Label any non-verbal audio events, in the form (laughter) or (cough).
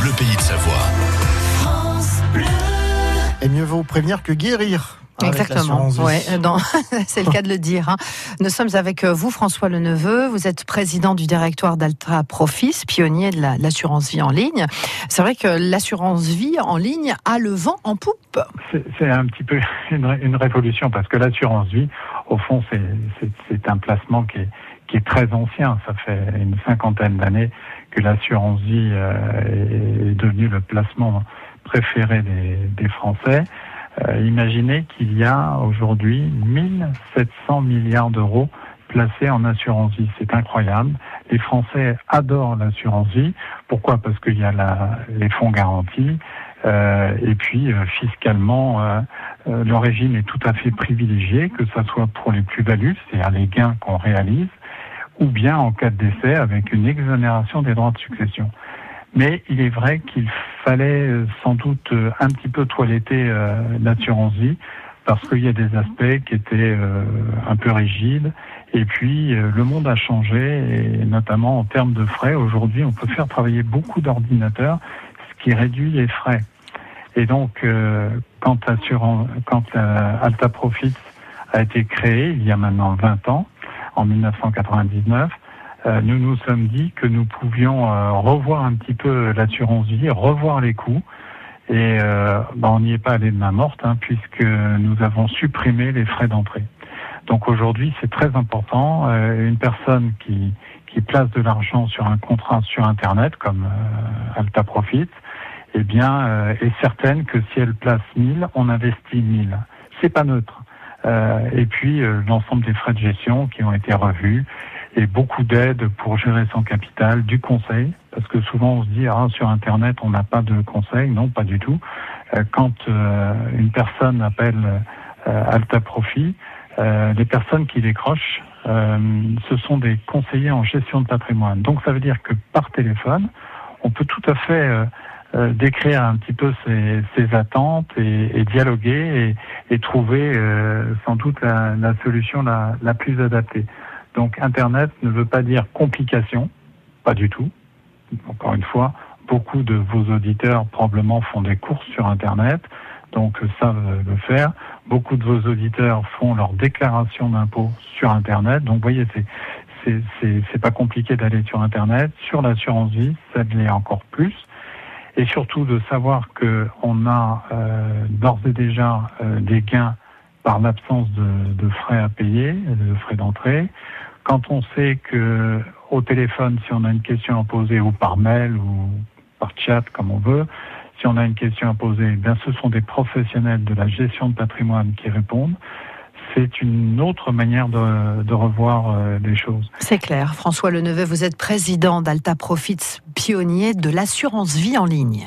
Bleu Pays de Savoie. Et mieux vaut prévenir que guérir. Exactement, ouais, (laughs) c'est le cas de le dire. hein. Nous sommes avec euh, vous, François Leneveu. Vous êtes président du directoire d'Altra Profis, pionnier de la- l'assurance vie en ligne. C'est vrai que l'assurance vie en ligne a le vent en poupe. C'est un petit peu (laughs) une, une révolution parce que l'assurance vie, au fond, c'est- un placement qui est, qui est très ancien. Ça fait une cinquantaine d'années l'assurance vie euh, est devenu le placement préféré des, des Français. Euh, imaginez qu'il y a aujourd'hui 1700 milliards d'euros placés en assurance vie. C'est incroyable. Les Français adorent l'assurance vie. Pourquoi? Parce qu'il y a la, les fonds garantis. Euh, et puis euh, fiscalement, euh, euh, le régime est tout à fait privilégié, que ce soit pour les plus-values, c'est-à-dire les gains qu'on réalise, ou bien en cas de décès avec une exonération des droits de succession. Mais il est vrai qu'il fallait euh, sans doute euh, un petit peu toiletter euh, l'assurance vie parce qu'il y a des aspects qui étaient un peu rigides. Et puis, le monde a changé, et notamment en termes de frais. Aujourd'hui, on peut faire travailler beaucoup d'ordinateurs, ce qui réduit les frais. Et donc, quand, Alta Profits a été créé, il y a maintenant 20 ans, en 1999, euh, nous nous sommes dit que nous pouvions euh, revoir un petit peu l'assurance vie, revoir les coûts. Et euh, ben, on n'y est pas allé de main morte, hein, puisque nous avons supprimé les frais d'entrée. Donc aujourd'hui, c'est très important. Euh, une personne qui, qui place de l'argent sur un contrat sur Internet, comme euh, Alta Profit, eh bien, euh, est certaine que si elle place 1000, on investit 1000. C'est pas neutre. Euh, et puis euh, l'ensemble des frais de gestion qui ont été revus et beaucoup d'aides pour gérer son capital, du conseil, parce que souvent on se dit ah sur internet on n'a pas de conseil, non pas du tout. Euh, quand une personne appelle Alta Profit, les personnes qui décrochent, ce sont des conseillers en gestion de patrimoine. Donc ça veut dire que par téléphone, on peut tout à fait euh, décrire un petit peu ses, ses attentes et, et dialoguer et, et trouver euh, sans doute la, la solution la, la plus adaptée. Donc Internet ne veut pas dire complication, pas du tout. Encore une fois, beaucoup de vos auditeurs probablement font des courses sur Internet, donc euh, savent le faire. Beaucoup de vos auditeurs font leur déclaration d'impôt sur Internet. Donc voyez, c'est c'est pas compliqué d'aller sur Internet. Sur l'assurance vie, ça l'est encore plus. Et surtout de savoir que on a euh, d'ores et déjà euh, des gains par l'absence de, de frais à payer, de frais d'entrée. Quand on sait que au téléphone, si on a une question à poser ou par mail ou par chat, comme on veut, si on a une question à poser, eh bien ce sont des professionnels de la gestion de patrimoine qui répondent. C'est une autre manière de, revoir euh, les choses. C'est clair. François Leneveu, vous êtes président d'Alta Profits, pionnier de l'assurance vie en ligne.